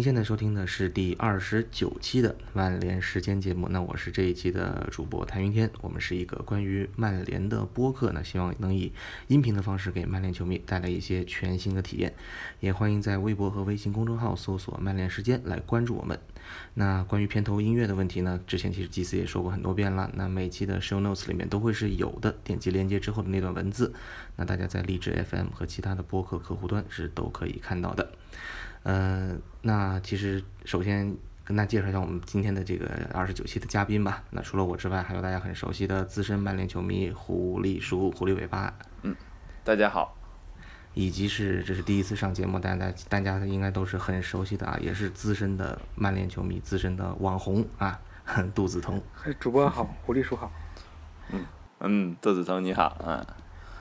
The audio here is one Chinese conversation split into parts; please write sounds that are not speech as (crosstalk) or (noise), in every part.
您现在收听的是第二十九期的曼联时间节目。那我是这一期的主播谭云天。我们是一个关于曼联的播客呢，希望能以音频的方式给曼联球迷带来一些全新的体验。也欢迎在微博和微信公众号搜索“曼联时间”来关注我们。那关于片头音乐的问题呢，之前其实祭司也说过很多遍了。那每期的 show notes 里面都会是有的，点击连接之后的那段文字，那大家在荔枝 FM 和其他的播客客户端是都可以看到的。呃，那其实首先跟大家介绍一下我们今天的这个二十九期的嘉宾吧。那除了我之外，还有大家很熟悉的资深曼联球迷狐狸叔、狐狸尾巴，嗯，大家好，以及是这是第一次上节目，大家大家应该都是很熟悉的啊，也是资深的曼联球迷、资深的网红啊，(laughs) 杜子彤。主播好，狐狸叔好。嗯嗯，杜子彤你好啊。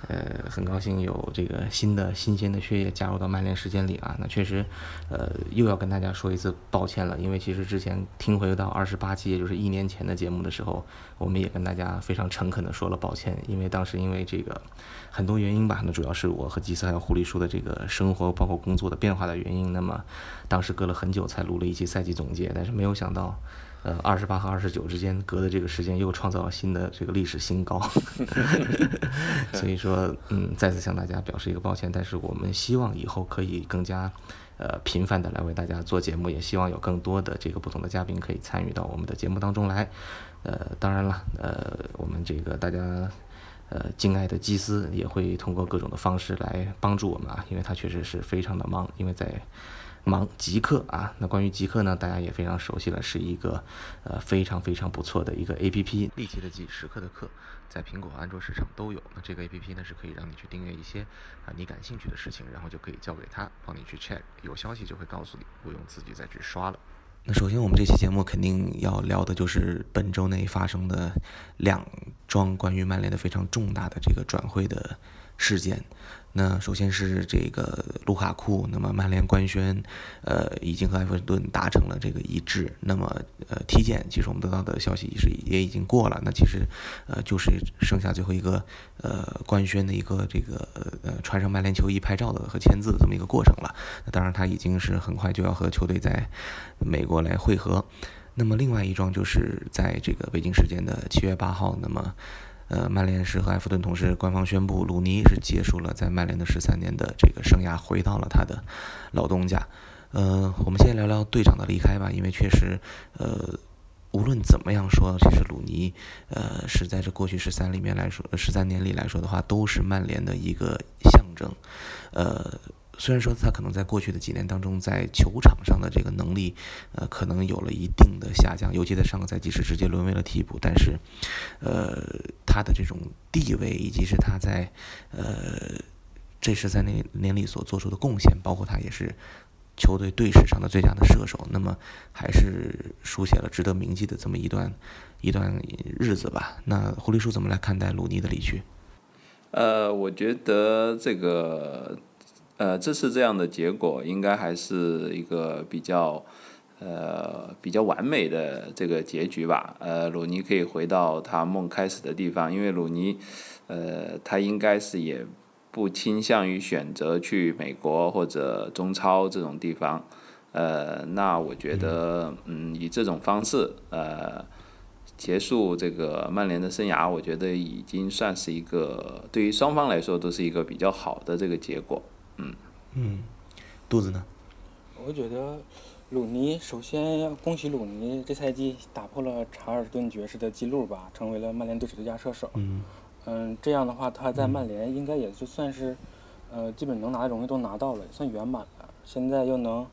呃，很高兴有这个新的新鲜的血液加入到曼联时间里啊。那确实，呃，又要跟大家说一次抱歉了，因为其实之前听回到二十八期，也就是一年前的节目的时候，我们也跟大家非常诚恳的说了抱歉，因为当时因为这个很多原因吧，那主要是我和吉斯还有狐狸叔的这个生活包括工作的变化的原因，那么当时隔了很久才录了一期赛季总结，但是没有想到。呃，二十八和二十九之间隔的这个时间又创造了新的这个历史新高，(laughs) 所以说，嗯，再次向大家表示一个抱歉。但是我们希望以后可以更加呃频繁的来为大家做节目，也希望有更多的这个不同的嘉宾可以参与到我们的节目当中来。呃，当然了，呃，我们这个大家呃敬爱的基斯也会通过各种的方式来帮助我们啊，因为他确实是非常的忙，因为在。忙极客啊，那关于极客呢，大家也非常熟悉了，是一个呃非常非常不错的一个 A P P，立即的即时刻的刻，在苹果、安卓市场都有。那这个 A P P 呢，是可以让你去订阅一些啊你感兴趣的事情，然后就可以交给他帮你去 check，有消息就会告诉你，不用自己再去刷了。那首先我们这期节目肯定要聊的就是本周内发生的两桩关于曼联的非常重大的这个转会的事件。那首先是这个卢卡库，那么曼联官宣，呃，已经和埃弗顿达成了这个一致。那么，呃，体检其实我们得到的消息是也已经过了。那其实，呃，就是剩下最后一个，呃，官宣的一个这个呃穿上曼联球衣拍照的和签字的这么一个过程了。那当然，他已经是很快就要和球队在美国来会合。那么，另外一桩就是在这个北京时间的七月八号，那么。呃，曼联是和埃弗顿同时官方宣布，鲁尼是结束了在曼联的十三年的这个生涯，回到了他的老东家。呃，我们先聊聊队长的离开吧，因为确实，呃，无论怎么样说，其实鲁尼，呃，是在这过去十三里面来说，十三年里来说的话，都是曼联的一个象征，呃。虽然说他可能在过去的几年当中，在球场上的这个能力，呃，可能有了一定的下降，尤其在上个赛季是直接沦为了替补。但是，呃，他的这种地位以及是他在呃这十三年年里所做出的贡献，包括他也是球队队史上的最佳的射手，那么还是书写了值得铭记的这么一段一段日子吧。那狐狸叔怎么来看待鲁尼的离去？呃，我觉得这个。呃，这次这样的结果应该还是一个比较，呃，比较完美的这个结局吧。呃，鲁尼可以回到他梦开始的地方，因为鲁尼，呃，他应该是也不倾向于选择去美国或者中超这种地方。呃，那我觉得，嗯，以这种方式，呃，结束这个曼联的生涯，我觉得已经算是一个对于双方来说都是一个比较好的这个结果。嗯嗯，肚子呢？我觉得鲁尼首先要恭喜鲁尼，这赛季打破了查尔顿爵士的记录吧，成为了曼联队史最佳射手。嗯嗯，这样的话他在曼联应该也就算是呃基本能拿的荣誉都拿到了，也算圆满了。现在又能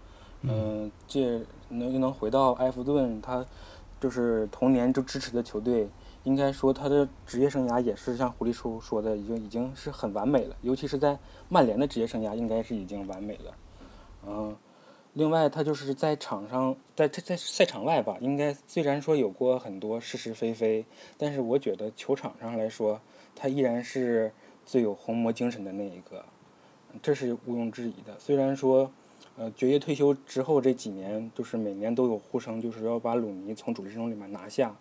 嗯借能又能回到埃弗顿，他就是童年就支持的球队。应该说，他的职业生涯也是像狐狸叔说的，已经已经是很完美了。尤其是在曼联的职业生涯，应该是已经完美了。嗯，另外，他就是在场上，在在在赛场外吧，应该虽然说有过很多是是非非，但是我觉得球场上来说，他依然是最有红魔精神的那一个，这是毋庸置疑的。虽然说，呃，爵爷退休之后这几年，就是每年都有呼声，就是要把鲁尼从主力阵容里面拿下。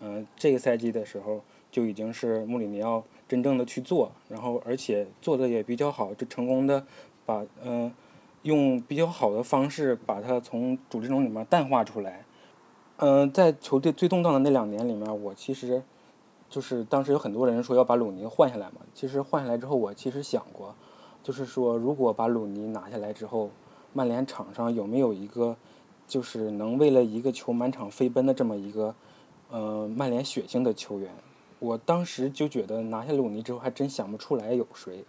嗯，这个赛季的时候就已经是穆里尼奥真正的去做，然后而且做的也比较好，就成功的把嗯用比较好的方式把他从主阵容里面淡化出来。嗯，在球队最动荡的那两年里面，我其实就是当时有很多人说要把鲁尼换下来嘛。其实换下来之后，我其实想过，就是说如果把鲁尼拿下来之后，曼联场上有没有一个就是能为了一个球满场飞奔的这么一个呃曼联血性的球员？我当时就觉得拿下鲁尼之后，还真想不出来有谁。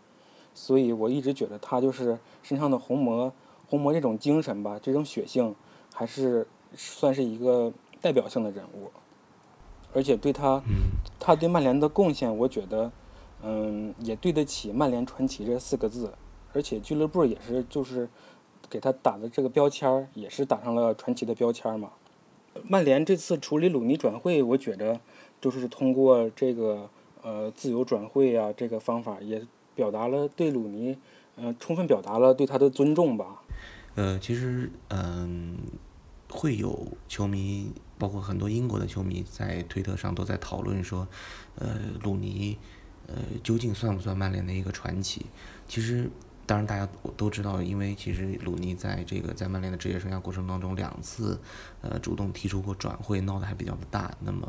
所以我一直觉得他就是身上的红魔，红魔这种精神吧，这种血性，还是算是一个代表性的人物。而且对他，他对曼联的贡献，我觉得，嗯，也对得起“曼联传奇”这四个字。而且俱乐部也是，就是给他打的这个标签儿，也是打上了传奇的标签嘛。曼联这次处理鲁尼转会，我觉得就是通过这个呃自由转会啊这个方法也。表达了对鲁尼，呃，充分表达了对他的尊重吧。呃，其实，嗯，会有球迷，包括很多英国的球迷，在推特上都在讨论说，呃，鲁尼，呃，究竟算不算曼联的一个传奇？其实。当然，大家都知道，因为其实鲁尼在这个在曼联的职业生涯过程当中，两次呃主动提出过转会，闹得还比较的大。那么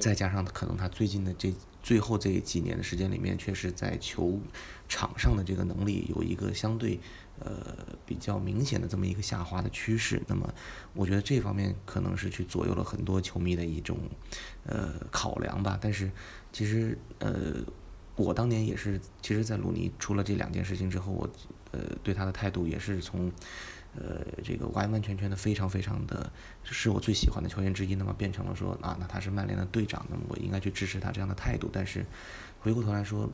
再加上可能他最近的这最后这几年的时间里面，确实在球场上的这个能力有一个相对呃比较明显的这么一个下滑的趋势。那么我觉得这方面可能是去左右了很多球迷的一种呃考量吧。但是其实呃。我当年也是，其实，在鲁尼出了这两件事情之后，我，呃，对他的态度也是从，呃，这个完完全全的非常非常的，是我最喜欢的球员之一，那么变成了说啊，那他是曼联的队长，那么我应该去支持他这样的态度。但是，回过头来说，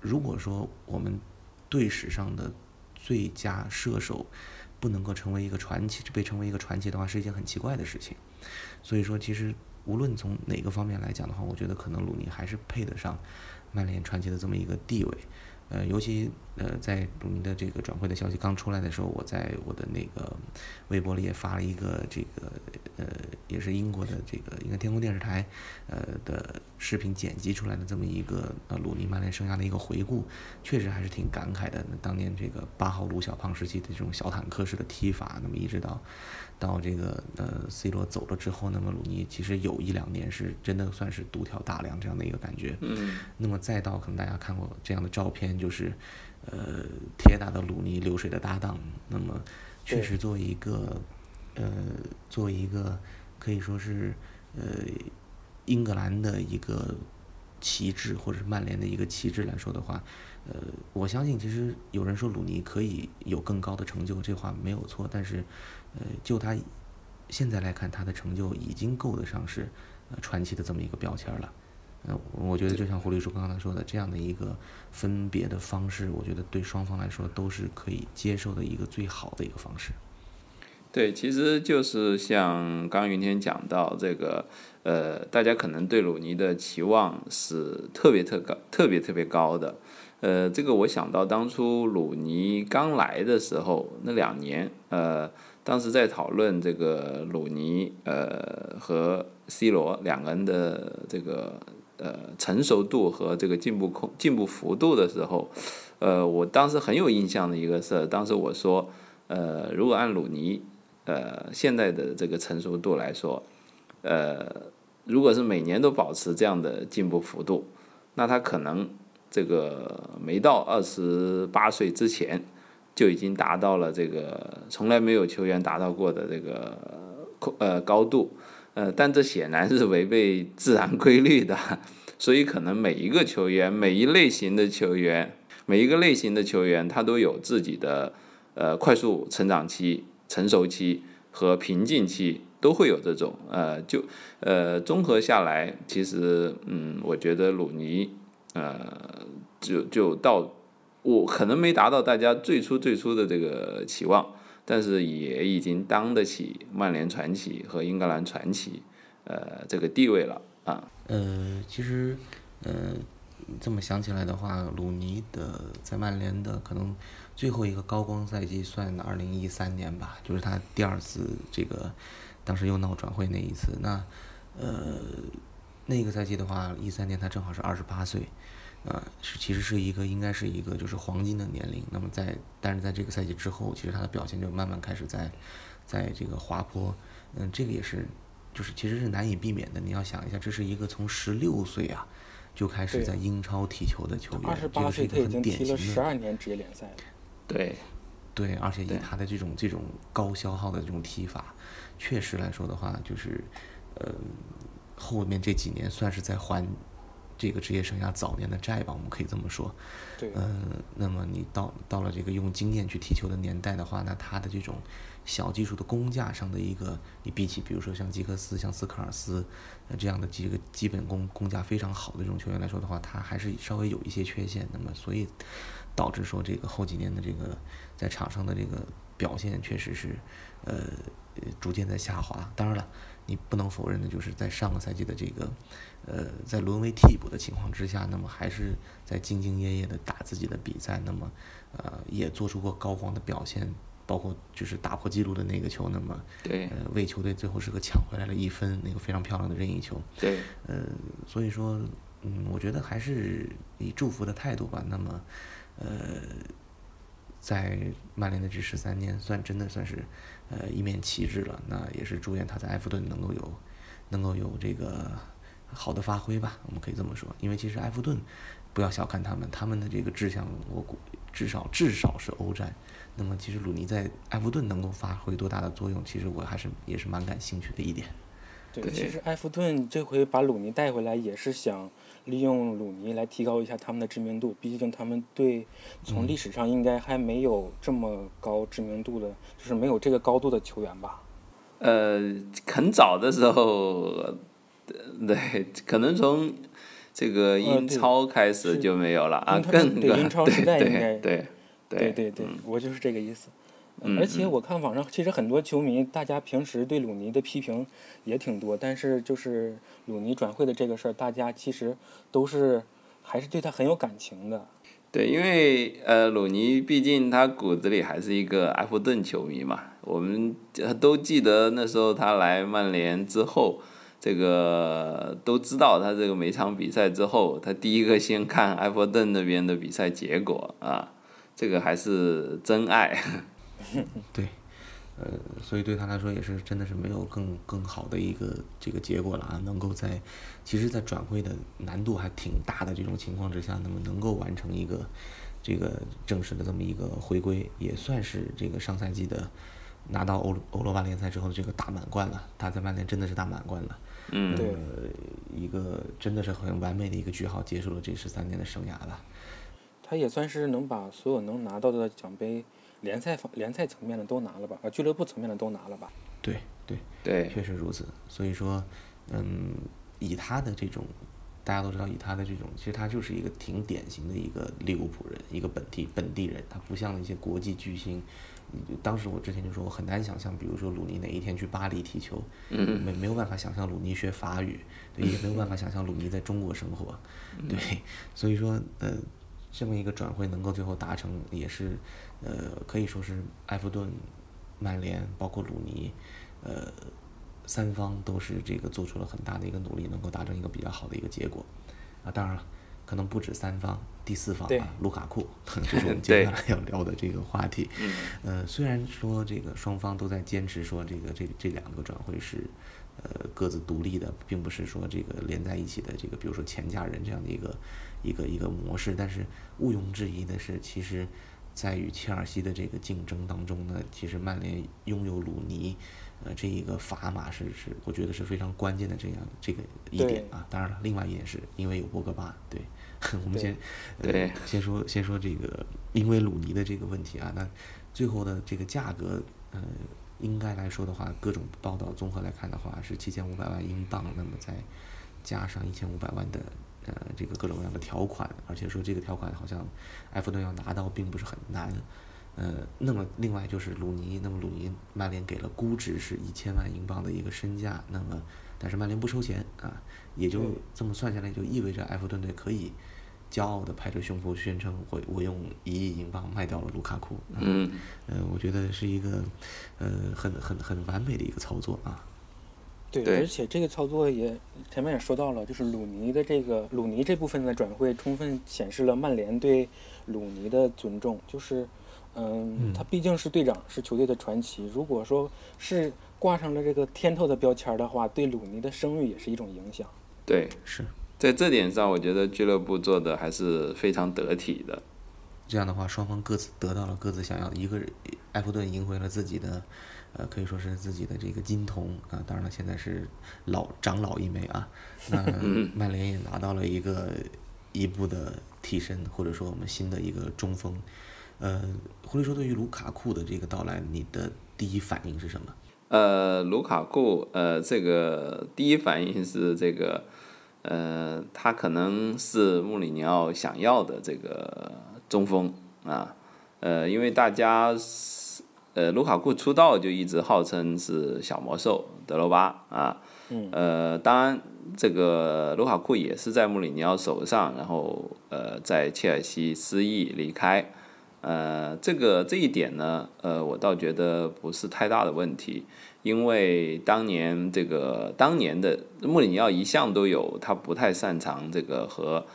如果说我们队史上的最佳射手不能够成为一个传奇，被称为一个传奇的话，是一件很奇怪的事情。所以说，其实无论从哪个方面来讲的话，我觉得可能鲁尼还是配得上。曼联传奇的这么一个地位，呃，尤其呃，在鲁尼的这个转会的消息刚出来的时候，我在我的那个微博里也发了一个这个呃，也是英国的这个应该天空电视台呃的视频剪辑出来的这么一个呃鲁尼曼联生涯的一个回顾，确实还是挺感慨的。那当年这个八号鲁小胖时期的这种小坦克式的踢法，那么一直到。到这个呃，C 罗走了之后，那么鲁尼其实有一两年是真的算是独挑大梁这样的一个感觉。嗯。那么再到可能大家看过这样的照片，就是呃，铁打的鲁尼，流水的搭档。那么确实作为一个呃，作为一个可以说是呃，英格兰的一个旗帜，或者是曼联的一个旗帜来说的话，呃，我相信其实有人说鲁尼可以有更高的成就，这话没有错，但是。呃，就他现在来看，他的成就已经够得上是传奇的这么一个标签了。呃，我觉得就像胡律师刚才说的，这样的一个分别的方式，我觉得对双方来说都是可以接受的一个最好的一个方式。对，其实就是像刚云天讲到这个，呃，大家可能对鲁尼的期望是特别特高、特别特别高的。呃，这个我想到当初鲁尼刚来的时候那两年，呃。当时在讨论这个鲁尼呃和 C 罗两个人的这个呃成熟度和这个进步空进步幅度的时候，呃，我当时很有印象的一个事儿，当时我说，呃，如果按鲁尼呃现在的这个成熟度来说，呃，如果是每年都保持这样的进步幅度，那他可能这个没到二十八岁之前。就已经达到了这个从来没有球员达到过的这个呃高度，呃，但这显然是违背自然规律的，(laughs) 所以可能每一个球员、每一类型的球员、每一个类型的球员，他都有自己的呃快速成长期、成熟期和瓶颈期，都会有这种呃就呃综合下来，其实嗯，我觉得鲁尼呃就就到。我可能没达到大家最初最初的这个期望，但是也已经当得起曼联传奇和英格兰传奇，呃，这个地位了啊。呃，其实，呃，这么想起来的话，鲁尼的在曼联的可能最后一个高光赛季算二零一三年吧，就是他第二次这个当时又闹转会那一次。那，呃，那个赛季的话，一三年他正好是二十八岁。呃，是其实是一个应该是一个就是黄金的年龄。那么在但是在这个赛季之后，其实他的表现就慢慢开始在在这个滑坡。嗯，这个也是就是其实是难以避免的。你要想一下，这是一个从十六岁啊就开始在英超踢球的球员，这个是一个很典型的十二年职业联赛了。对，对，而且以他的这种这种高消耗的这种踢法，确实来说的话，就是呃后面这几年算是在还。这个职业生涯早年的债吧，我们可以这么说。对。嗯，那么你到到了这个用经验去踢球的年代的话，那他的这种小技术的工架上的一个，你比起比如说像吉克斯、像斯科尔斯这样的几个基本功工架非常好的这种球员来说的话，他还是稍微有一些缺陷。那么所以导致说这个后几年的这个在场上的这个表现确实是呃逐渐在下滑。当然了。你不能否认的，就是在上个赛季的这个，呃，在沦为替补的情况之下，那么还是在兢兢业业的打自己的比赛，那么，呃，也做出过高光的表现，包括就是打破纪录的那个球，那么，对，呃，为球队最后是个抢回来了一分，那个非常漂亮的任意球，对，呃，所以说，嗯，我觉得还是以祝福的态度吧，那么，呃。在曼联的这十三年，算真的算是，呃，一面旗帜了。那也是祝愿他在埃弗顿能够有，能够有这个好的发挥吧。我们可以这么说，因为其实埃弗顿，不要小看他们，他们的这个志向，我估至少至少是欧战。那么其实鲁尼在埃弗顿能够发挥多大的作用，其实我还是也是蛮感兴趣的一点。对，其实埃弗顿这回把鲁尼带回来也是想。利用鲁尼来提高一下他们的知名度，毕竟他们对从历史上应该还没有这么高知名度的，就是没有这个高度的球员吧。呃，很早的时候，(laughs) 对，可能从这个英超开始就没有了啊，更对英超时代应该对对对对，我就是这个意思。而且我看网上其实很多球迷，大家平时对鲁尼的批评也挺多，但是就是鲁尼转会的这个事儿，大家其实都是还是对他很有感情的。对，因为呃，鲁尼毕竟他骨子里还是一个埃弗顿球迷嘛。我们都记得那时候他来曼联之后，这个都知道他这个每场比赛之后，他第一个先看埃弗顿那边的比赛结果啊，这个还是真爱。(laughs) 对，呃，所以对他来说也是真的是没有更更好的一个这个结果了啊！能够在，其实，在转会的难度还挺大的这种情况之下，那么能够完成一个这个正式的这么一个回归，也算是这个上赛季的拿到欧欧罗巴联赛之后的这个大满贯了。他在曼联真的是大满贯了，嗯，对，一个真的是很完美的一个句号，结束了这十三年的生涯了。他也算是能把所有能拿到的奖杯。联赛方联赛层面的都拿了吧？啊，俱乐部层面的都拿了吧？对对对，确实如此。所以说，嗯，以他的这种，大家都知道，以他的这种，其实他就是一个挺典型的一个利物浦人，一个本地本地人。他不像那些国际巨星。当时我之前就说，我很难想象，比如说鲁尼哪一天去巴黎踢球，没没有办法想象鲁尼学法语，对，也没有办法想象鲁尼在中国生活，对。所以说，呃。这么一个转会能够最后达成，也是，呃，可以说是埃弗顿、曼联，包括鲁尼，呃，三方都是这个做出了很大的一个努力，能够达成一个比较好的一个结果。啊，当然了，可能不止三方，第四方啊，卢卡库，(laughs) 这是我们接下来要聊的这个话题。呃，虽然说这个双方都在坚持说这个这这两个转会是。呃，各自独立的，并不是说这个连在一起的这个，比如说钱家人这样的一个一个一个模式。但是毋庸置疑的是，其实，在与切尔西的这个竞争当中呢，其实曼联拥有鲁尼，呃，这一个砝码是是，我觉得是非常关键的这样这个一点啊。当然了，另外一点是因为有博格巴。对，(laughs) 我们先对先说先说这个因为鲁尼的这个问题啊，那最后的这个价格，呃。应该来说的话，各种报道综合来看的话，是七千五百万英镑，那么再加上一千五百万的呃这个各种各样的条款，而且说这个条款好像埃弗顿要拿到并不是很难，呃，那么另外就是鲁尼，那么鲁尼曼联给了估值是一千万英镑的一个身价，那么但是曼联不收钱啊，也就这么算下来，就意味着埃弗顿队可以。骄傲的拍着胸脯宣称：“我我用一亿英镑卖掉了卢卡库。”嗯，呃，我觉得是一个，呃，很很很完美的一个操作啊。对，而且这个操作也前面也说到了，就是鲁尼的这个鲁尼这部分的转会，充分显示了曼联对鲁尼的尊重。就是，嗯，他毕竟是队长，是球队的传奇。如果说是挂上了这个天头的标签的话，对鲁尼的声誉也是一种影响。对，是在这点上，我觉得俱乐部做的还是非常得体的。这样的话，双方各自得到了各自想要的。一个埃弗顿赢回了自己的，呃，可以说是自己的这个金童啊。当然了，现在是老长老一枚啊。那曼联也拿到了一个一步的替身，或者说我们新的一个中锋。呃，胡力说，对于卢卡库的这个到来，你的第一反应是什么？呃，卢卡库，呃，这个第一反应是这个，呃，他可能是穆里尼奥想要的这个。中锋啊，呃，因为大家是呃，卢卡库出道就一直号称是小魔兽德罗巴啊，呃，当然这个卢卡库也是在穆里尼奥手上，然后呃，在切尔西失意离开，呃，这个这一点呢，呃，我倒觉得不是太大的问题，因为当年这个当年的穆里尼奥一向都有他不太擅长这个和。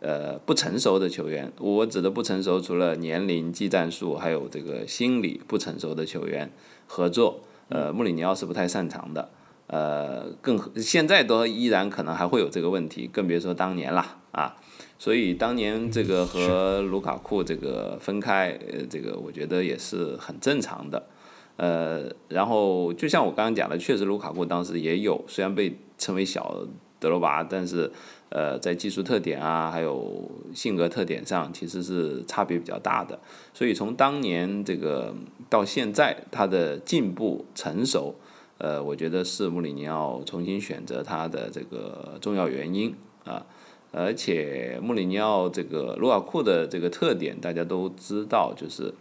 呃，不成熟的球员，我指的不成熟，除了年龄、技战术，还有这个心理不成熟的球员合作，呃，穆里尼奥是不太擅长的。呃，更现在都依然可能还会有这个问题，更别说当年了啊。所以当年这个和卢卡库这个分开，呃，这个我觉得也是很正常的。呃，然后就像我刚刚讲的，确实卢卡库当时也有，虽然被称为小德罗巴，但是。呃，在技术特点啊，还有性格特点上，其实是差别比较大的。所以从当年这个到现在，他的进步成熟，呃，我觉得是穆里尼奥重新选择他的这个重要原因啊。而且穆里尼奥这个卢瓦库的这个特点，大家都知道，就是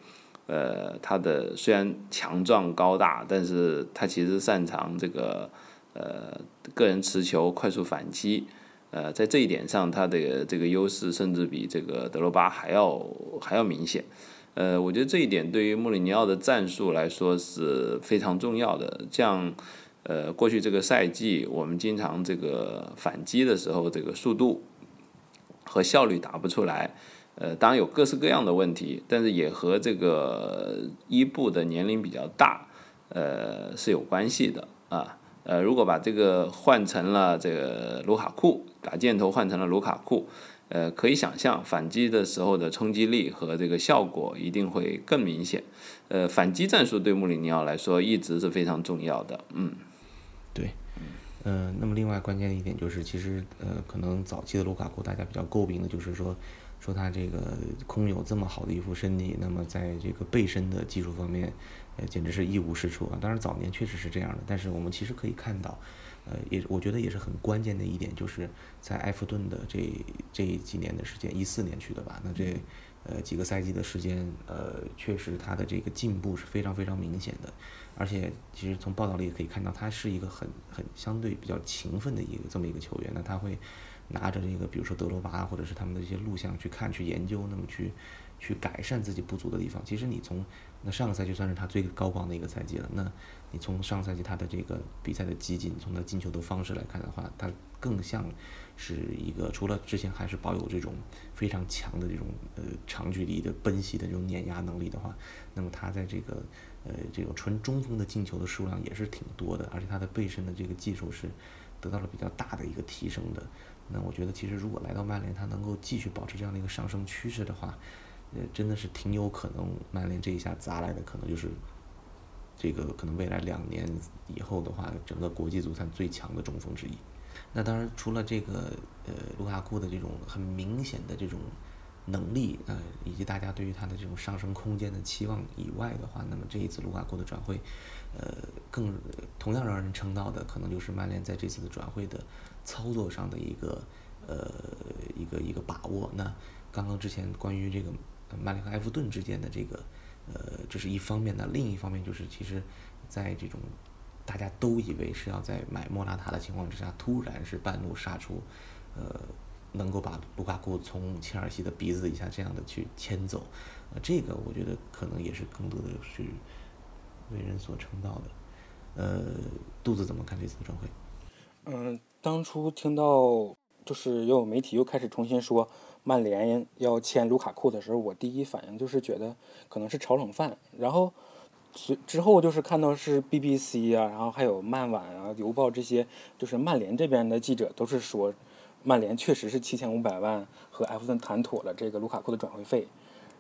呃，他的虽然强壮高大，但是他其实擅长这个呃个人持球、快速反击。呃，在这一点上，他的这个优势甚至比这个德罗巴还要还要明显。呃，我觉得这一点对于穆里尼奥的战术来说是非常重要的。像呃，过去这个赛季，我们经常这个反击的时候，这个速度和效率打不出来。呃，当然有各式各样的问题，但是也和这个伊布的年龄比较大，呃，是有关系的啊。呃，如果把这个换成了这个卢卡库。把箭头换成了卢卡库，呃，可以想象反击的时候的冲击力和这个效果一定会更明显。呃，反击战术对穆里尼奥来说一直是非常重要的。嗯，对，嗯，那么另外关键的一点就是，其实呃，可能早期的卢卡库大家比较诟病的就是说，说他这个空有这么好的一副身体，那么在这个背身的技术方面，简直是一无是处啊。当然早年确实是这样的，但是我们其实可以看到。呃，也我觉得也是很关键的一点，就是在埃弗顿的这这几年的时间，一四年去的吧？那这呃几个赛季的时间，呃，确实他的这个进步是非常非常明显的。而且其实从报道里也可以看到，他是一个很很相对比较勤奋的一个这么一个球员。那他会拿着这个，比如说德罗巴或者是他们的一些录像去看、去研究，那么去去改善自己不足的地方。其实你从那上个赛季算是他最高光的一个赛季了。那你从上赛季他的这个比赛的激进，从他进球的方式来看的话，他更像是一个除了之前还是保有这种非常强的这种呃长距离的奔袭的这种碾压能力的话，那么他在这个呃这个纯中锋的进球的数量也是挺多的，而且他的背身的这个技术是得到了比较大的一个提升的。那我觉得其实如果来到曼联，他能够继续保持这样的一个上升趋势的话，呃真的是挺有可能曼联这一下砸来的可能就是。这个可能未来两年以后的话，整个国际足坛最强的中锋之一。那当然，除了这个呃卢卡库的这种很明显的这种能力呃，以及大家对于他的这种上升空间的期望以外的话，那么这一次卢卡库的转会，呃，更同样让人称道的，可能就是曼联在这次的转会的操作上的一个呃一个一个把握。那刚刚之前关于这个曼联和埃弗顿之间的这个。呃，这是一方面呢，另一方面就是，其实，在这种大家都以为是要在买莫拉塔的情况之下，突然是半路杀出，呃，能够把卢卡库从切尔西的鼻子底下这样的去牵走，呃，这个我觉得可能也是更多的是为人所称道的。呃，杜子怎么看这次转会？嗯，当初听到就是又有媒体又开始重新说曼联要签卢卡库的时候，我第一反应就是觉得可能是炒冷饭。然后随之后就是看到是 BBC 啊，然后还有曼晚啊、邮报这些，就是曼联这边的记者都是说，曼联确实是七千五百万和埃弗顿谈妥了这个卢卡库的转会费。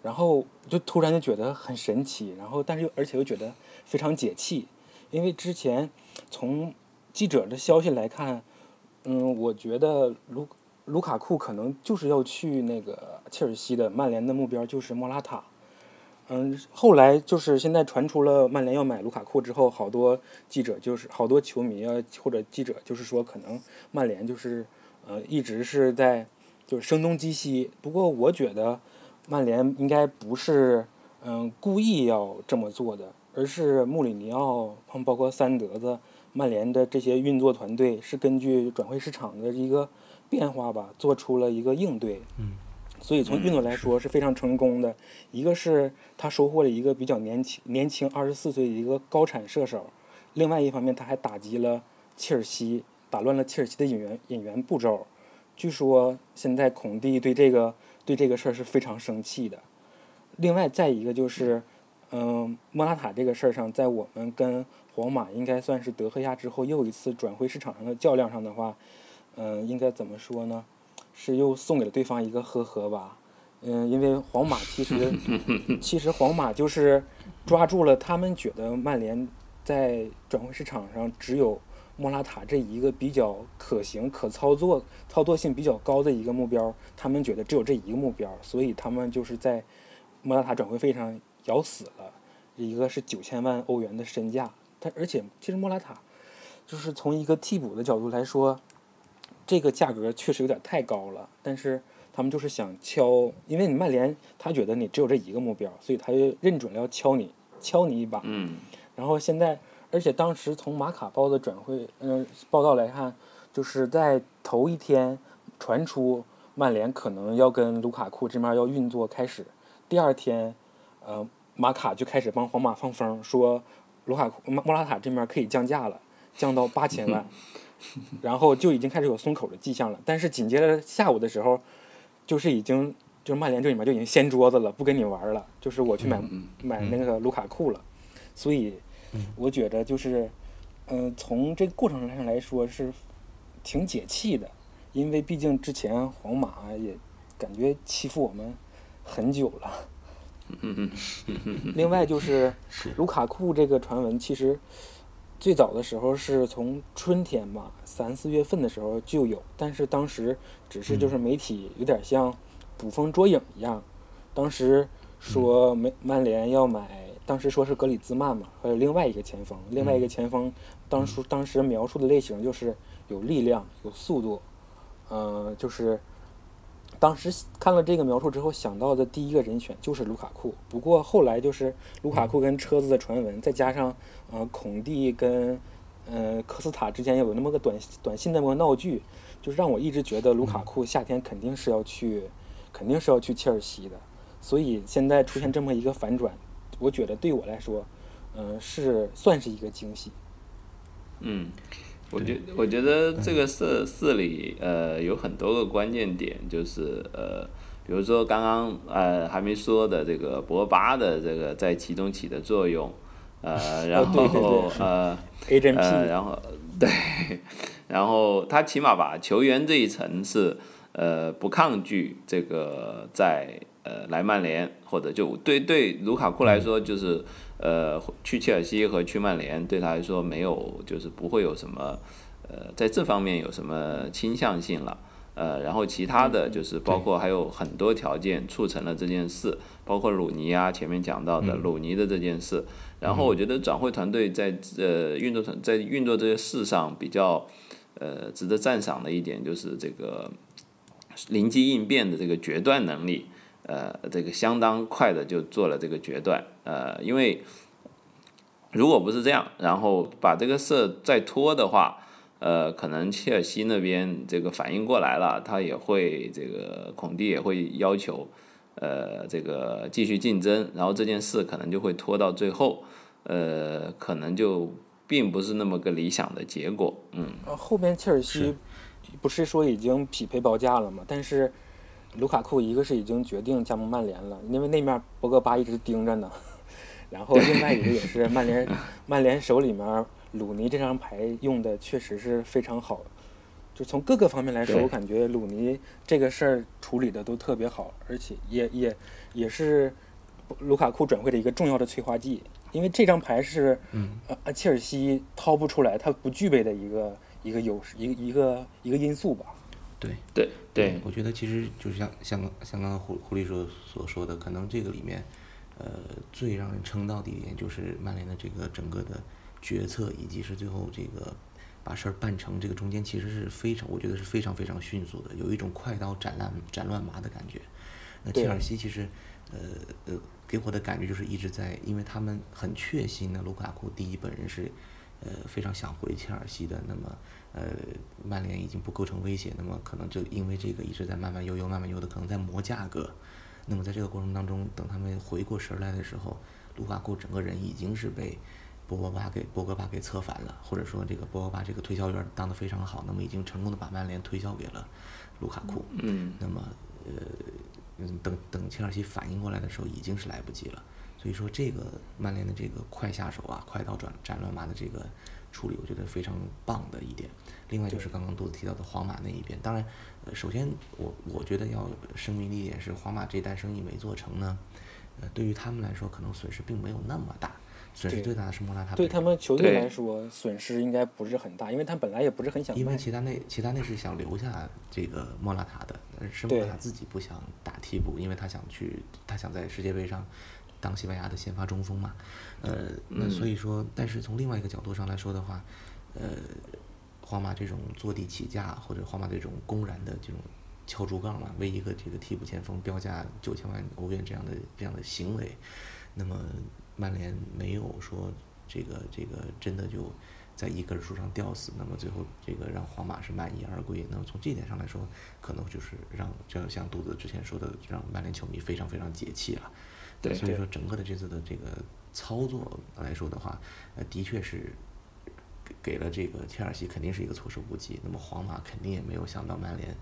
然后就突然就觉得很神奇，然后但是又而且又觉得非常解气，因为之前从记者的消息来看，嗯，我觉得卢卢卡库可能就是要去那个切尔西的，曼联的目标就是莫拉塔。嗯，后来就是现在传出了曼联要买卢卡库之后，好多记者就是好多球迷啊或者记者就是说，可能曼联就是呃一直是在就是声东击西。不过我觉得曼联应该不是嗯故意要这么做的，而是穆里尼奥包括三德子。曼联的这些运作团队是根据转会市场的一个变化吧，做出了一个应对。嗯，所以从运动来说是非常成功的。一个是他收获了一个比较年轻、年轻二十四岁的一个高产射手，另外一方面他还打击了切尔西，打乱了切尔西的引援引援步骤。据说现在孔蒂对这个对这个事儿是非常生气的。另外再一个就是，嗯，莫拉塔这个事儿上，在我们跟皇马应该算是德赫亚之后又一次转会市场上的较量上的话，嗯，应该怎么说呢？是又送给了对方一个呵呵吧。嗯，因为皇马其实 (laughs) 其实皇马就是抓住了他们觉得曼联在转会市场上只有莫拉塔这一个比较可行、可操作、操作性比较高的一个目标，他们觉得只有这一个目标，所以他们就是在莫拉塔转会费上咬死了。一个是九千万欧元的身价。他而且其实莫拉塔，就是从一个替补的角度来说，这个价格确实有点太高了。但是他们就是想敲，因为你曼联他觉得你只有这一个目标，所以他就认准了要敲你，敲你一把。嗯。然后现在，而且当时从马卡报的转会嗯报道来看，就是在头一天传出曼联可能要跟卢卡库这面要运作开始，第二天，呃，马卡就开始帮皇马放风说。卢卡库莫莫拉塔这边可以降价了，降到八千万，(laughs) 然后就已经开始有松口的迹象了。但是紧接着下午的时候，就是已经就是曼联这里面就已经掀桌子了，不跟你玩了，就是我去买买那个卢卡库了。所以，我觉得就是，嗯，从这个过程上来说是挺解气的，因为毕竟之前皇马也感觉欺负我们很久了。嗯嗯另外就是卢卡库这个传闻，其实最早的时候是从春天吧，三四月份的时候就有，但是当时只是就是媒体有点像捕风捉影一样，当时说曼曼联要买，当时说是格里兹曼嘛，还有另外一个前锋，另外一个前锋，当初当时描述的类型就是有力量、有速度，嗯，就是。当时看了这个描述之后，想到的第一个人选就是卢卡库。不过后来就是卢卡库跟车子的传闻，再加上呃孔蒂跟呃科斯塔之间有那么个短短信那么个闹剧，就是让我一直觉得卢卡库夏天肯定是要去，肯定是要去切尔西的。所以现在出现这么一个反转，我觉得对我来说，嗯，是算是一个惊喜。嗯。我觉我觉得这个事事里呃有很多个关键点，就是呃，比如说刚刚呃还没说的这个博巴的这个在其中起的作用，呃，(laughs) 然后呃呃，然后对，然后他起码把球员这一层是呃不抗拒这个在呃来曼联或者就对对卢卡库来说就是。呃，去切尔西和去曼联对他来说没有，就是不会有什么，呃，在这方面有什么倾向性了。呃，然后其他的就是包括还有很多条件促成了这件事，包括鲁尼啊，前面讲到的鲁尼的这件事。然后我觉得转会团队在呃运作团在运作这些事上比较呃值得赞赏的一点就是这个灵机应变的这个决断能力。呃，这个相当快的就做了这个决断，呃，因为如果不是这样，然后把这个事再拖的话，呃，可能切尔西那边这个反应过来了，他也会这个孔蒂也会要求，呃，这个继续竞争，然后这件事可能就会拖到最后，呃，可能就并不是那么个理想的结果。嗯，后边切尔西不是说已经匹配报价了吗？但是卢卡库一个是已经决定加盟曼联了，因为那面博格巴一直盯着呢。(laughs) 然后另外一个也是曼联，(laughs) 曼联手里面鲁尼这张牌用的确实是非常好，就从各个方面来说，我感觉鲁尼这个事儿处理的都特别好，而且也也也是卢卡库转会的一个重要的催化剂，因为这张牌是嗯呃切尔西掏不出来，他不具备的一个一个优势，一个一个一个因素吧。对，对对，我觉得其实就是像像像刚刚胡胡律师所说的，可能这个里面，呃，最让人称道的一点就是曼联的这个整个的决策，以及是最后这个把事儿办成，这个中间其实是非常，我觉得是非常非常迅速的，有一种快刀斩乱斩乱麻的感觉。那切尔西其实，呃呃，给我的感觉就是一直在，因为他们很确信呢，卢卡库第一本人是，呃，非常想回切尔西的。那么，呃，曼联已经不构成威胁，那么可能就因为这个一直在慢慢悠悠、慢慢悠的，可能在磨价格。那么在这个过程当中，等他们回过神儿来的时候，卢卡库整个人已经是被博格巴给博格巴给策反了，或者说这个博格巴这个推销员当得非常好，那么已经成功的把曼联推销给了卢卡库。嗯，那么呃，嗯，等等切尔西反应过来的时候，已经是来不及了。所以说，这个曼联的这个快下手啊，快刀斩斩乱麻的这个处理，我觉得非常棒的一点。另外就是刚刚杜子提到的皇马那一边，当然，呃，首先我我觉得要声明的一点是，皇马这单生意没做成呢，呃，对于他们来说可能损失并没有那么大，损失最大的是莫拉塔对他们球队来说，损失应该不是很大，因为他本来也不是很想卖。因为齐达内，齐达内是想留下这个莫拉塔的，但是莫对拉塔自己不想打替补，因为他想去，他想在世界杯上当西班牙的先发中锋嘛。呃，那所以说，但是从另外一个角度上来说的话，呃，皇马这种坐地起价或者皇马这种公然的这种敲竹杠嘛，为一个这个替补前锋标价九千万欧元这样的这样的行为，那么曼联没有说这个这个真的就在一根树上吊死，那么最后这个让皇马是满意而归。那么从这点上来说，可能就是让就像杜子之前说的，让曼联球迷非常非常解气了。对所以说整个的这次的这个操作来说的话，呃，的确是给给了这个切尔西肯定是一个措手不及。那么皇马肯定也没有想到曼联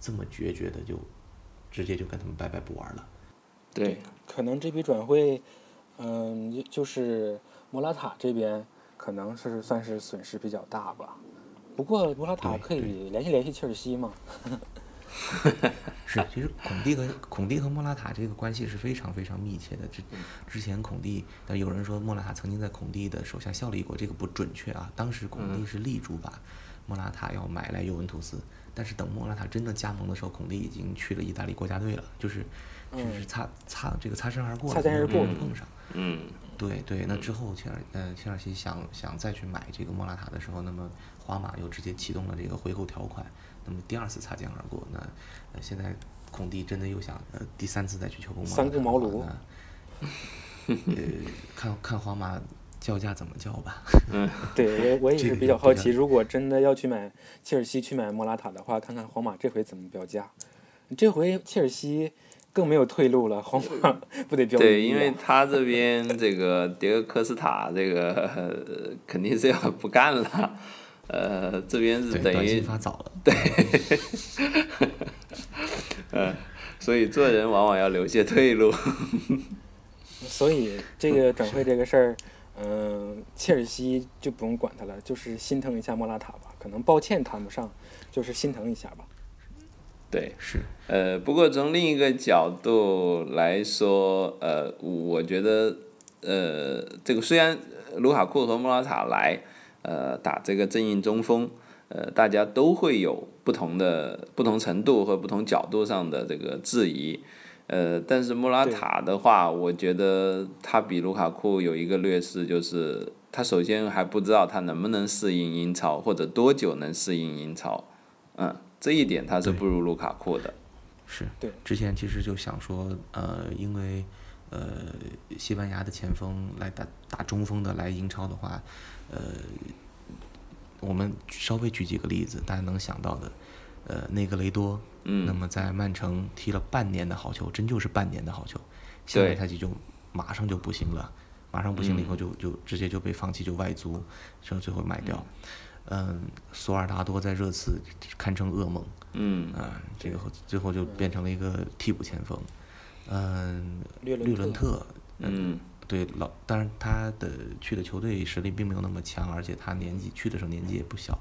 这么决绝的就直接就跟他们拜拜不玩了。对，可能这笔转会，嗯，就就是莫拉塔这边可能是算是损失比较大吧。不过莫拉塔可以联系联系切尔西嘛？是，其实孔蒂和孔蒂和莫拉塔这个关系是非常非常密切的。之之前孔蒂，但有人说莫拉塔曾经在孔蒂的手下效力过，这个不准确啊。当时孔蒂是力主把莫拉塔要买来尤文图斯，但是等莫拉塔真的加盟的时候，孔蒂已经去了意大利国家队了，就是就是擦擦这个擦身而过了，擦身而过没碰上。嗯，对对，那之后切尔呃切尔西想想再去买这个莫拉塔的时候，那么皇马又直接启动了这个回购条款，那么第二次擦肩而过，那呃现在孔蒂真的又想呃第三次再去求购莫拉塔三顾茅庐呃看看皇马叫价怎么叫吧。嗯对我我也是比较好奇，如果真的要去买切尔西去买莫拉塔的话，看看皇马这回怎么标价。这回切尔西更没有退路了，皇马不得标对，因为他这边这个迭戈科斯塔这个、(laughs) 呃肯定是要不干了，呃，这边是，等于短信发早了。(laughs) 所以做人往往要留些退路。(laughs) 所以这个转会这个事儿，嗯、切尔西就不用管他了，就是心疼一下莫拉塔吧。可能抱歉谈不上，就是心疼一下吧。对，是，呃，不过从另一个角度来说，呃，我觉得，呃，这个虽然卢卡库和莫拉塔来，呃，打这个阵印中锋，呃，大家都会有不同的、不同程度和不同角度上的这个质疑，呃，但是莫拉塔的话，我觉得他比卢卡库有一个劣势，就是他首先还不知道他能不能适应英超，或者多久能适应英超，嗯，这一点他是不如卢卡库的。是，对。之前其实就想说，呃，因为呃，西班牙的前锋来打打中锋的来英超的话，呃，我们稍微举几个例子，大家能想到的，呃，内格雷多，嗯那么在曼城踢了半年的好球，真就是半年的好球，下个赛季就马上就不行了。马上不行了以后就就直接就被放弃，就外租，之后最后卖掉。嗯，索尔达多在热刺堪称噩梦。嗯啊，这个后最后就变成了一个替补前锋。嗯，略略伦特特，嗯对老，当然他的去的球队实力并没有那么强，而且他年纪去的时候年纪也不小。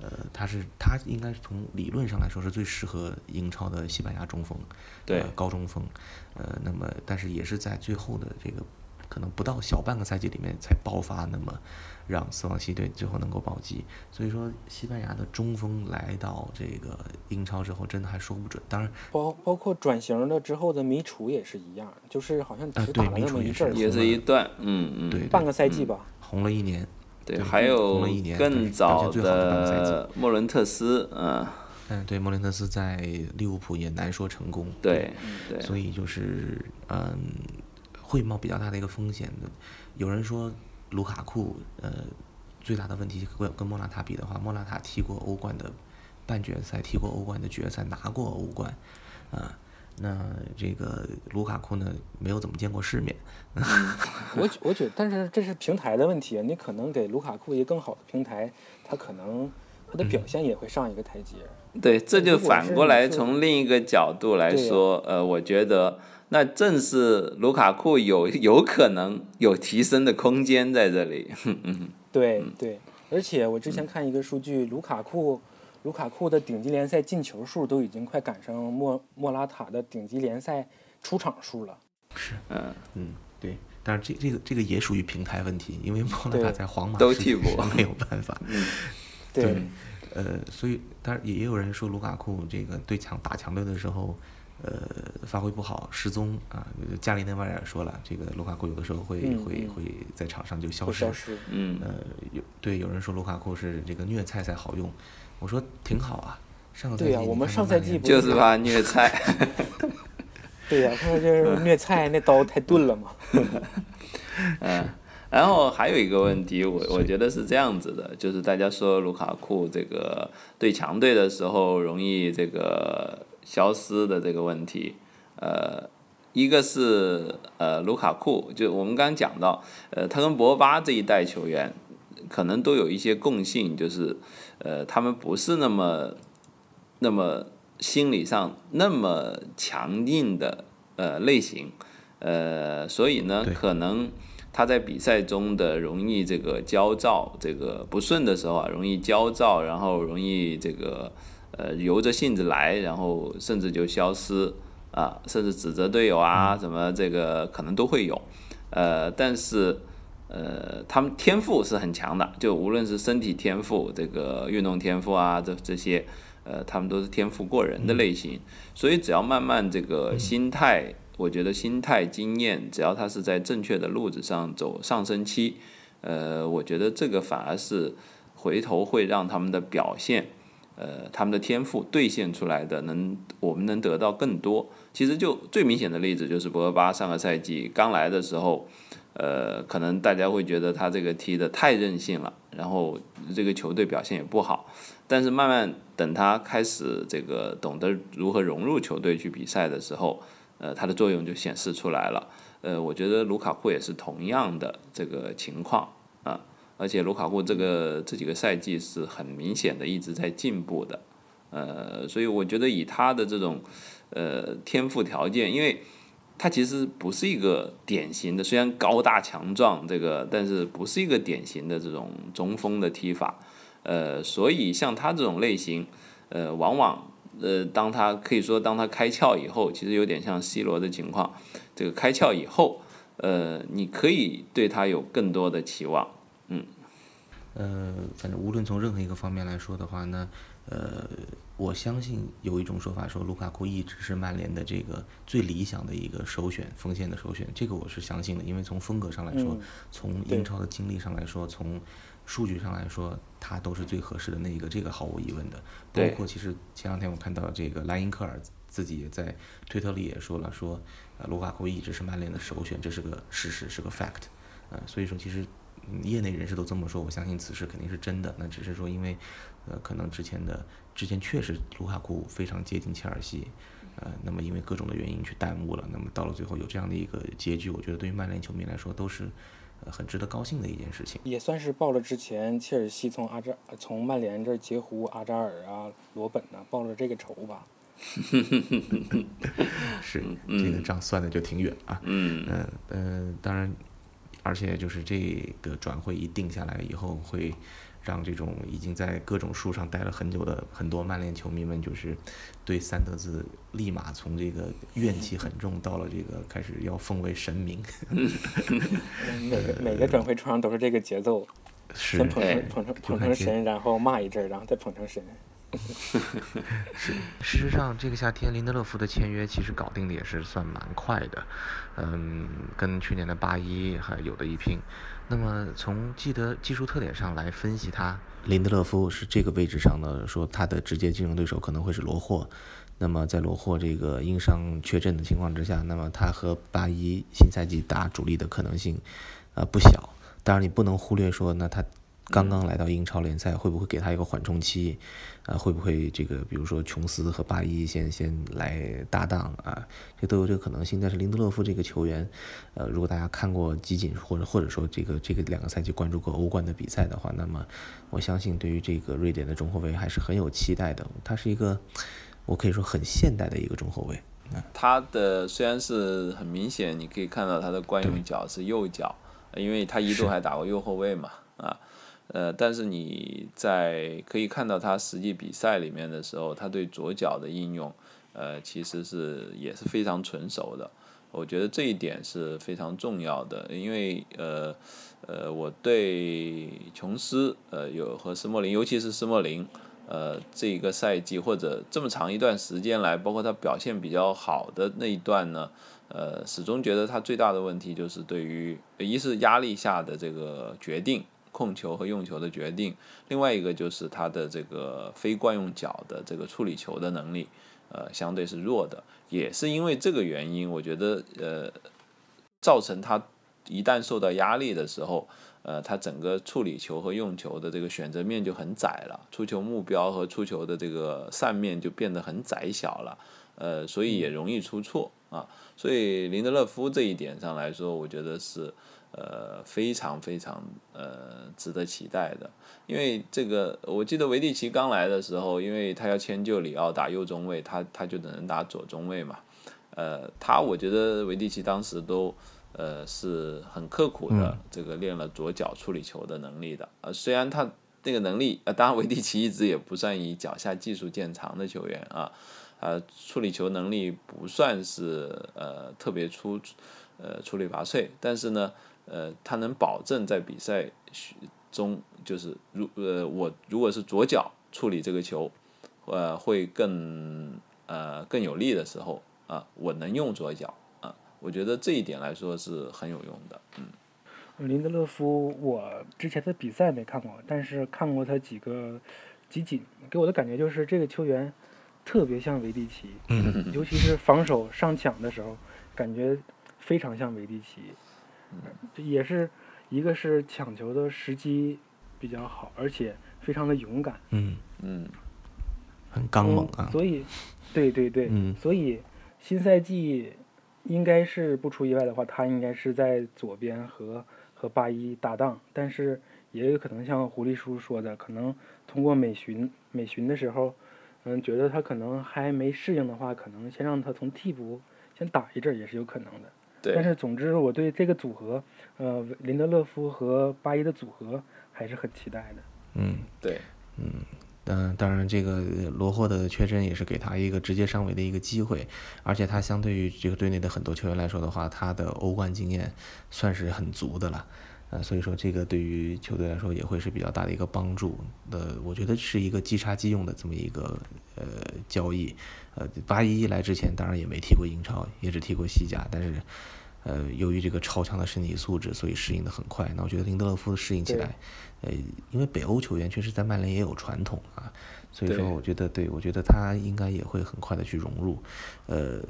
呃，他是他应该是从理论上来说是最适合英超的西班牙中锋，对呃高中锋。呃，那么但是也是在最后的这个可能不到小半个赛季里面才爆发，那么让斯旺西队最后能够保级。所以说，西班牙的中锋来到这个英超之后，真的还说不准。当然，包包括转型了之后的米楚也是一样，就是好像只打了那么一阵儿，也是一段，嗯嗯，对半个赛季吧。红了一年。对，对还红有了一年更早现最好的半个赛季莫伦特斯，嗯，嗯，对，莫伦特斯在利物浦也难说成功。对对，所以就是嗯，会冒比较大的一个风险的。有人说卢卡库呃最大的问题跟跟莫拉塔比的话，莫拉塔踢过欧冠的半决赛，踢过欧冠的决赛，拿过欧冠，啊、那这个卢卡库呢没有怎么见过世面，我 (laughs) 我觉得，但是这是平台的问题，你可能给卢卡库一个更好的平台，他可能他的表现也会上一个台阶。对，这就反过来从另一个角度来说，呃，我觉得那正是卢卡库有 (laughs) 有可能有提升的空间在这里。(laughs) 对嗯对，而且我之前看一个数据，卢卡库卢卡库的顶级联赛进球数都已经快赶上莫莫拉塔的顶级联赛出场数了。是嗯，嗯，对。但是这这个这个也属于平台问题，因为莫拉塔在皇马都替补没有办法。(laughs) 对，呃，所以当然也也有人说卢卡库这个对强打强队的时候，呃，发挥不好，失踪啊。加里内维尔说了，这个卢卡库有的时候会、会会在场上就消失。消失。嗯，呃，有对有人说卢卡库是这个虐菜才好用，我说挺好啊。上个赛对呀季你看我们上赛季不就是怕虐菜。(laughs) (laughs) 对呀、他就是虐菜那刀太钝了嘛。(laughs) 嗯，然后还有一个问题，我我觉得是这样子的，就是大家说卢卡库这个对强队的时候容易这个消失的这个问题，呃，一个是呃卢卡库，就我们刚刚讲到，呃，他跟博巴这一代球员可能都有一些共性，就是呃他们不是那么那么心理上那么强硬的呃类型，呃，所以呢，可能他在比赛中的容易这个焦躁，这个不顺的时候啊，容易焦躁，然后容易这个呃由着性子来，然后甚至就消失啊，甚至指责队友啊，什么这个可能都会有，呃，但是。呃，他们天赋是很强的，就无论是身体天赋、这个运动天赋啊，这这些，呃，他们都是天赋过人的类型。所以只要慢慢这个心态，我觉得心态经验，只要他是在正确的路子上走上升期，呃，我觉得这个反而是回头会让他们的表现，呃，他们的天赋兑现出来的，能我们能得到更多。其实就最明显的例子就是博格巴上个赛季刚来的时候。呃，可能大家会觉得他这个踢的太任性了，然后这个球队表现也不好。但是慢慢等他开始这个懂得如何融入球队去比赛的时候，呃，他的作用就显示出来了。呃，我觉得卢卡库也是同样的这个情况啊，而且卢卡库这个这几个赛季是很明显的一直在进步的。呃，所以我觉得以他的这种呃天赋条件，因为。他其实不是一个典型的，虽然高大强壮，这个但是不是一个典型的这种中锋的踢法，呃，所以像他这种类型，呃，往往呃，当他可以说当他开窍以后，其实有点像 C 罗的情况，这个开窍以后，呃，你可以对他有更多的期望，呃，反正无论从任何一个方面来说的话呢，呃，我相信有一种说法说卢卡库一直是曼联的这个最理想的一个首选，锋线的首选，这个我是相信的，因为从风格上来说，嗯从英超的经历上来说，从数据上来说，他都是最合适的那一个，这个毫无疑问的。包括其实前两天我看到这个莱因克尔自己也在推特里也说了，说呃卢卡库一直是曼联的首选，这是个事实，是个 fact。呃，所以说其实嗯业内人士都这么说，我相信此事肯定是真的。那只是说因为呃可能之前的之前确实卢卡库非常接近切尔西。呃，那么因为各种的原因去耽误了，那么到了最后有这样的一个结局，我觉得对于曼联球迷来说都是呃很值得高兴的一件事情。也算是报了之前切尔西从阿扎从曼联这儿截胡阿扎尔啊、罗本呐、报了这个仇吧。(laughs) (laughs) 是这个账算的就挺远啊。嗯嗯呃，当然，而且就是这个转会一定下来以后，会让这种已经在各种书上待了很久的很多曼联球迷们，就是对三德子立马从这个怨气很重，到了这个开始要奉为神明。(laughs) 嗯每个每个转会窗都是这个节奏，是先捧哎成捧成捧成神，然后骂一阵儿，然后再捧成神。(laughs) 事实上，这个夏天林德勒夫的签约其实搞定的也是算蛮快的，嗯，跟去年的八一还有的一拼。那么从技得技术特点上来分析他，林德勒夫是这个位置上呢，说他的直接竞争对手可能会是罗霍。那么在罗霍这个因伤缺阵的情况之下，那么他和八一新赛季打主力的可能性，呃不小。当然你不能忽略说，那他刚刚来到英超联赛，会不会给他一个缓冲期？啊，会不会这个比如说琼斯和巴伊先先来搭档啊？这都有这个可能性。但是林德勒夫这个球员，呃，如果大家看过集锦或者或者说这个这个两个赛季关注过欧冠的比赛的话，那么我相信对于这个瑞典的中后卫还是很有期待的。他是一个我可以说很现代的一个中后卫。他的虽然是很明显，你可以看到他的惯用脚是右脚，因为他一度还打过右后卫嘛，啊，呃，但是你在可以看到他实际比赛里面的时候，他对左脚的应用，呃，其实是也是非常纯熟的。我觉得这一点是非常重要的，因为呃呃，我对琼斯呃有和斯莫林，尤其是斯莫林，呃，这一个赛季或者这么长一段时间来，包括他表现比较好的那一段呢，呃，始终觉得他最大的问题就是对于一是压力下的这个决定。控球和用球的决定，另外一个就是他的这个非惯用脚的这个处理球的能力，呃，相对是弱的，也是因为这个原因，我觉得呃，造成他一旦受到压力的时候，呃，他整个处理球和用球的这个选择面就很窄了，出球目标和出球的这个扇面就变得很窄小了，呃，所以也容易出错啊。所以林德勒夫这一点上来说，我觉得是呃非常非常呃值得期待的，因为这个我记得维蒂奇刚来的时候，因为他要迁就里奥打右中卫，他他就只能打左中卫嘛，呃，他我觉得维蒂奇当时都。呃，是很刻苦的，这个练了左脚处理球的能力的。呃，虽然他那个能力，呃，当然维蒂奇一直也不算以脚下技术见长的球员啊，呃，处理球能力不算是呃特别出，呃出类拔萃。但是呢，呃，他能保证在比赛中，就是如呃我如果是左脚处理这个球，呃，会更呃更有利的时候啊，我能用左脚啊。我觉得这一点来说是很有用的，嗯。林德勒夫，我之前的比赛没看过，但是看过他几个集锦，给我的感觉就是这个球员特别像维蒂奇，尤其是防守上抢的时候，感觉非常像维蒂奇，也是一个是抢球的时机比较好，而且非常的勇敢，嗯嗯，很刚猛啊，所以，对对对，嗯，所以新赛季。应该是不出意外的话，他应该是在左边和和八一搭档，但是也有可能像狐狸叔说的，可能通过美巡美巡的时候，嗯，觉得他可能还没适应的话，可能先让他从替补先打一阵也是有可能的。对。但是总之，我对这个组合，呃，林德勒夫和八一的组合还是很期待的。嗯，对，嗯。嗯，当然，这个罗霍的缺阵也是给他一个直接上位的一个机会，而且他相对于这个队内的很多球员来说的话，他的欧冠经验算是很足的了，呃，所以说这个对于球队来说也会是比较大的一个帮助呃。我觉得是一个即插即用的这么一个呃交易。呃，八一来之前当然也没踢过英超，也只踢过西甲，但是呃，由于这个超强的身体素质，所以适应的很快。那我觉得林德勒夫适应起来。呃，因为北欧球员确实在曼联也有传统啊，所以说我觉得，对我觉得他应该也会很快的去融入。呃，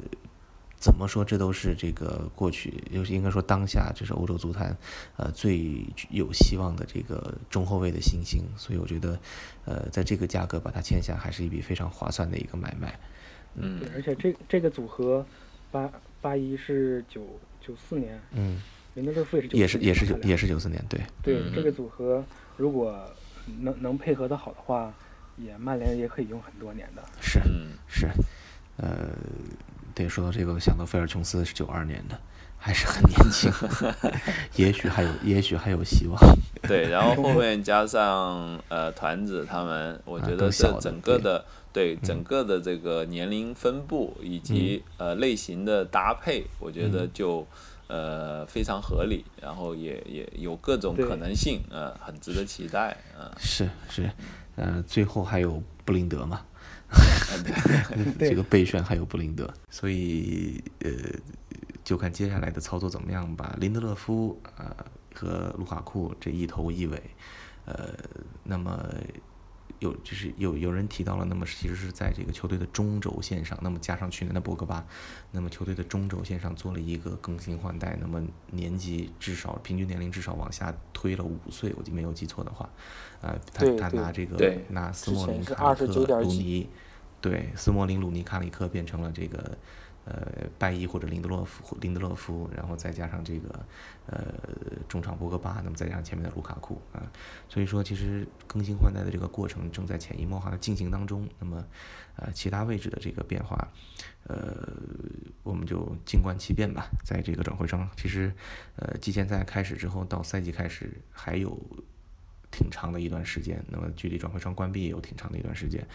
怎么说，这都是这个过去，就是应该说当下，这是欧洲足坛呃最有希望的这个中后卫的新星，所以我觉得，呃，在这个价格把它签下，还是一笔非常划算的一个买卖。嗯，而且这这个组合八八一是九九四年，嗯，林德勒夫也是也是也是九九也是九四年，对，对嗯这个组合如果能能配合的好的话，也曼联也可以用很多年的。是嗯，是，呃，对，说到这个，想到菲尔琼斯是九二年的，还是很年轻，(laughs) 也许还有也许还有希望。对，然后后面加上呃团子他们，我觉得小的这整个对的对整个的这个年龄分布以及呃类型的搭配，我觉得就呃非常合理，然后也也有各种可能性，呃，很值得期待，嗯、是是，呃，最后还有布林德嘛，对 (laughs) 这个备选还有布林德，所以呃，就看接下来的操作怎么样吧。林德勒夫呃和卢卡库这一头一尾，呃，那么有就是有有人提到了，那么其实是在这个球队的中轴线上，那么加上去年的博格巴，那么球队的中轴线上做了一个更新换代，那么年纪至少平均年龄至少往下推了五岁，我就没有记错的话，呃，他他拿这个对拿斯莫林、卡里克、29. 几鲁尼，对，斯莫林、鲁尼、卡里克变成了这个呃拜伊或者林德洛夫、林德洛夫，然后再加上这个呃中场博格巴，那么再加上前面的卢卡库啊，所以说其实更新换代的这个过程正在潜移默化的进行当中。那么呃其他位置的这个变化，呃我们就静观其变吧。在这个转会窗，其实呃季前赛开始之后到赛季开始还有。挺长的一段时间，那么距离转会窗关闭也有挺长的一段时间，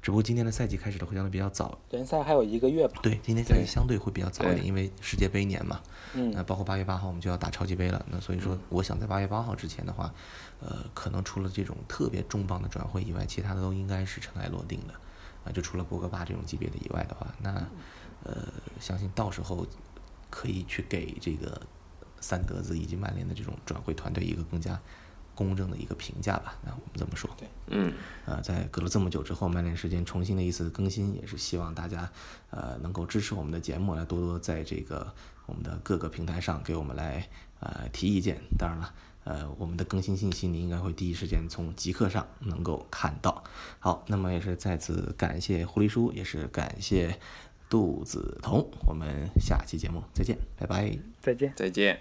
只不过今年的赛季开始的会相对比较早，联赛还有一个月吧。对，今年赛季相对会比较早一点，因为世界杯年嘛，嗯。那包括八月八号我们就要打超级杯了，那所以说，我想在八月八号之前的话，呃，可能除了这种特别重磅的转会以外，其他的都应该是尘埃落定的，啊，就除了博格巴这种级别的以外的话，那呃，相信到时候可以去给这个三德子以及曼联的这种转会团队一个更加公正的一个评价吧，那我们这么说。对嗯，呃，在隔了这么久之后，曼联时间重新的一次更新，也是希望大家呃能够支持我们的节目，来多多在这个我们的各个平台上给我们来呃提意见。当然了，呃，我们的更新信息你应该会第一时间从极客上能够看到。好，那么也是再次感谢狐狸叔，也是感谢杜子彤，我们下期节目再见，拜拜。再见。再见。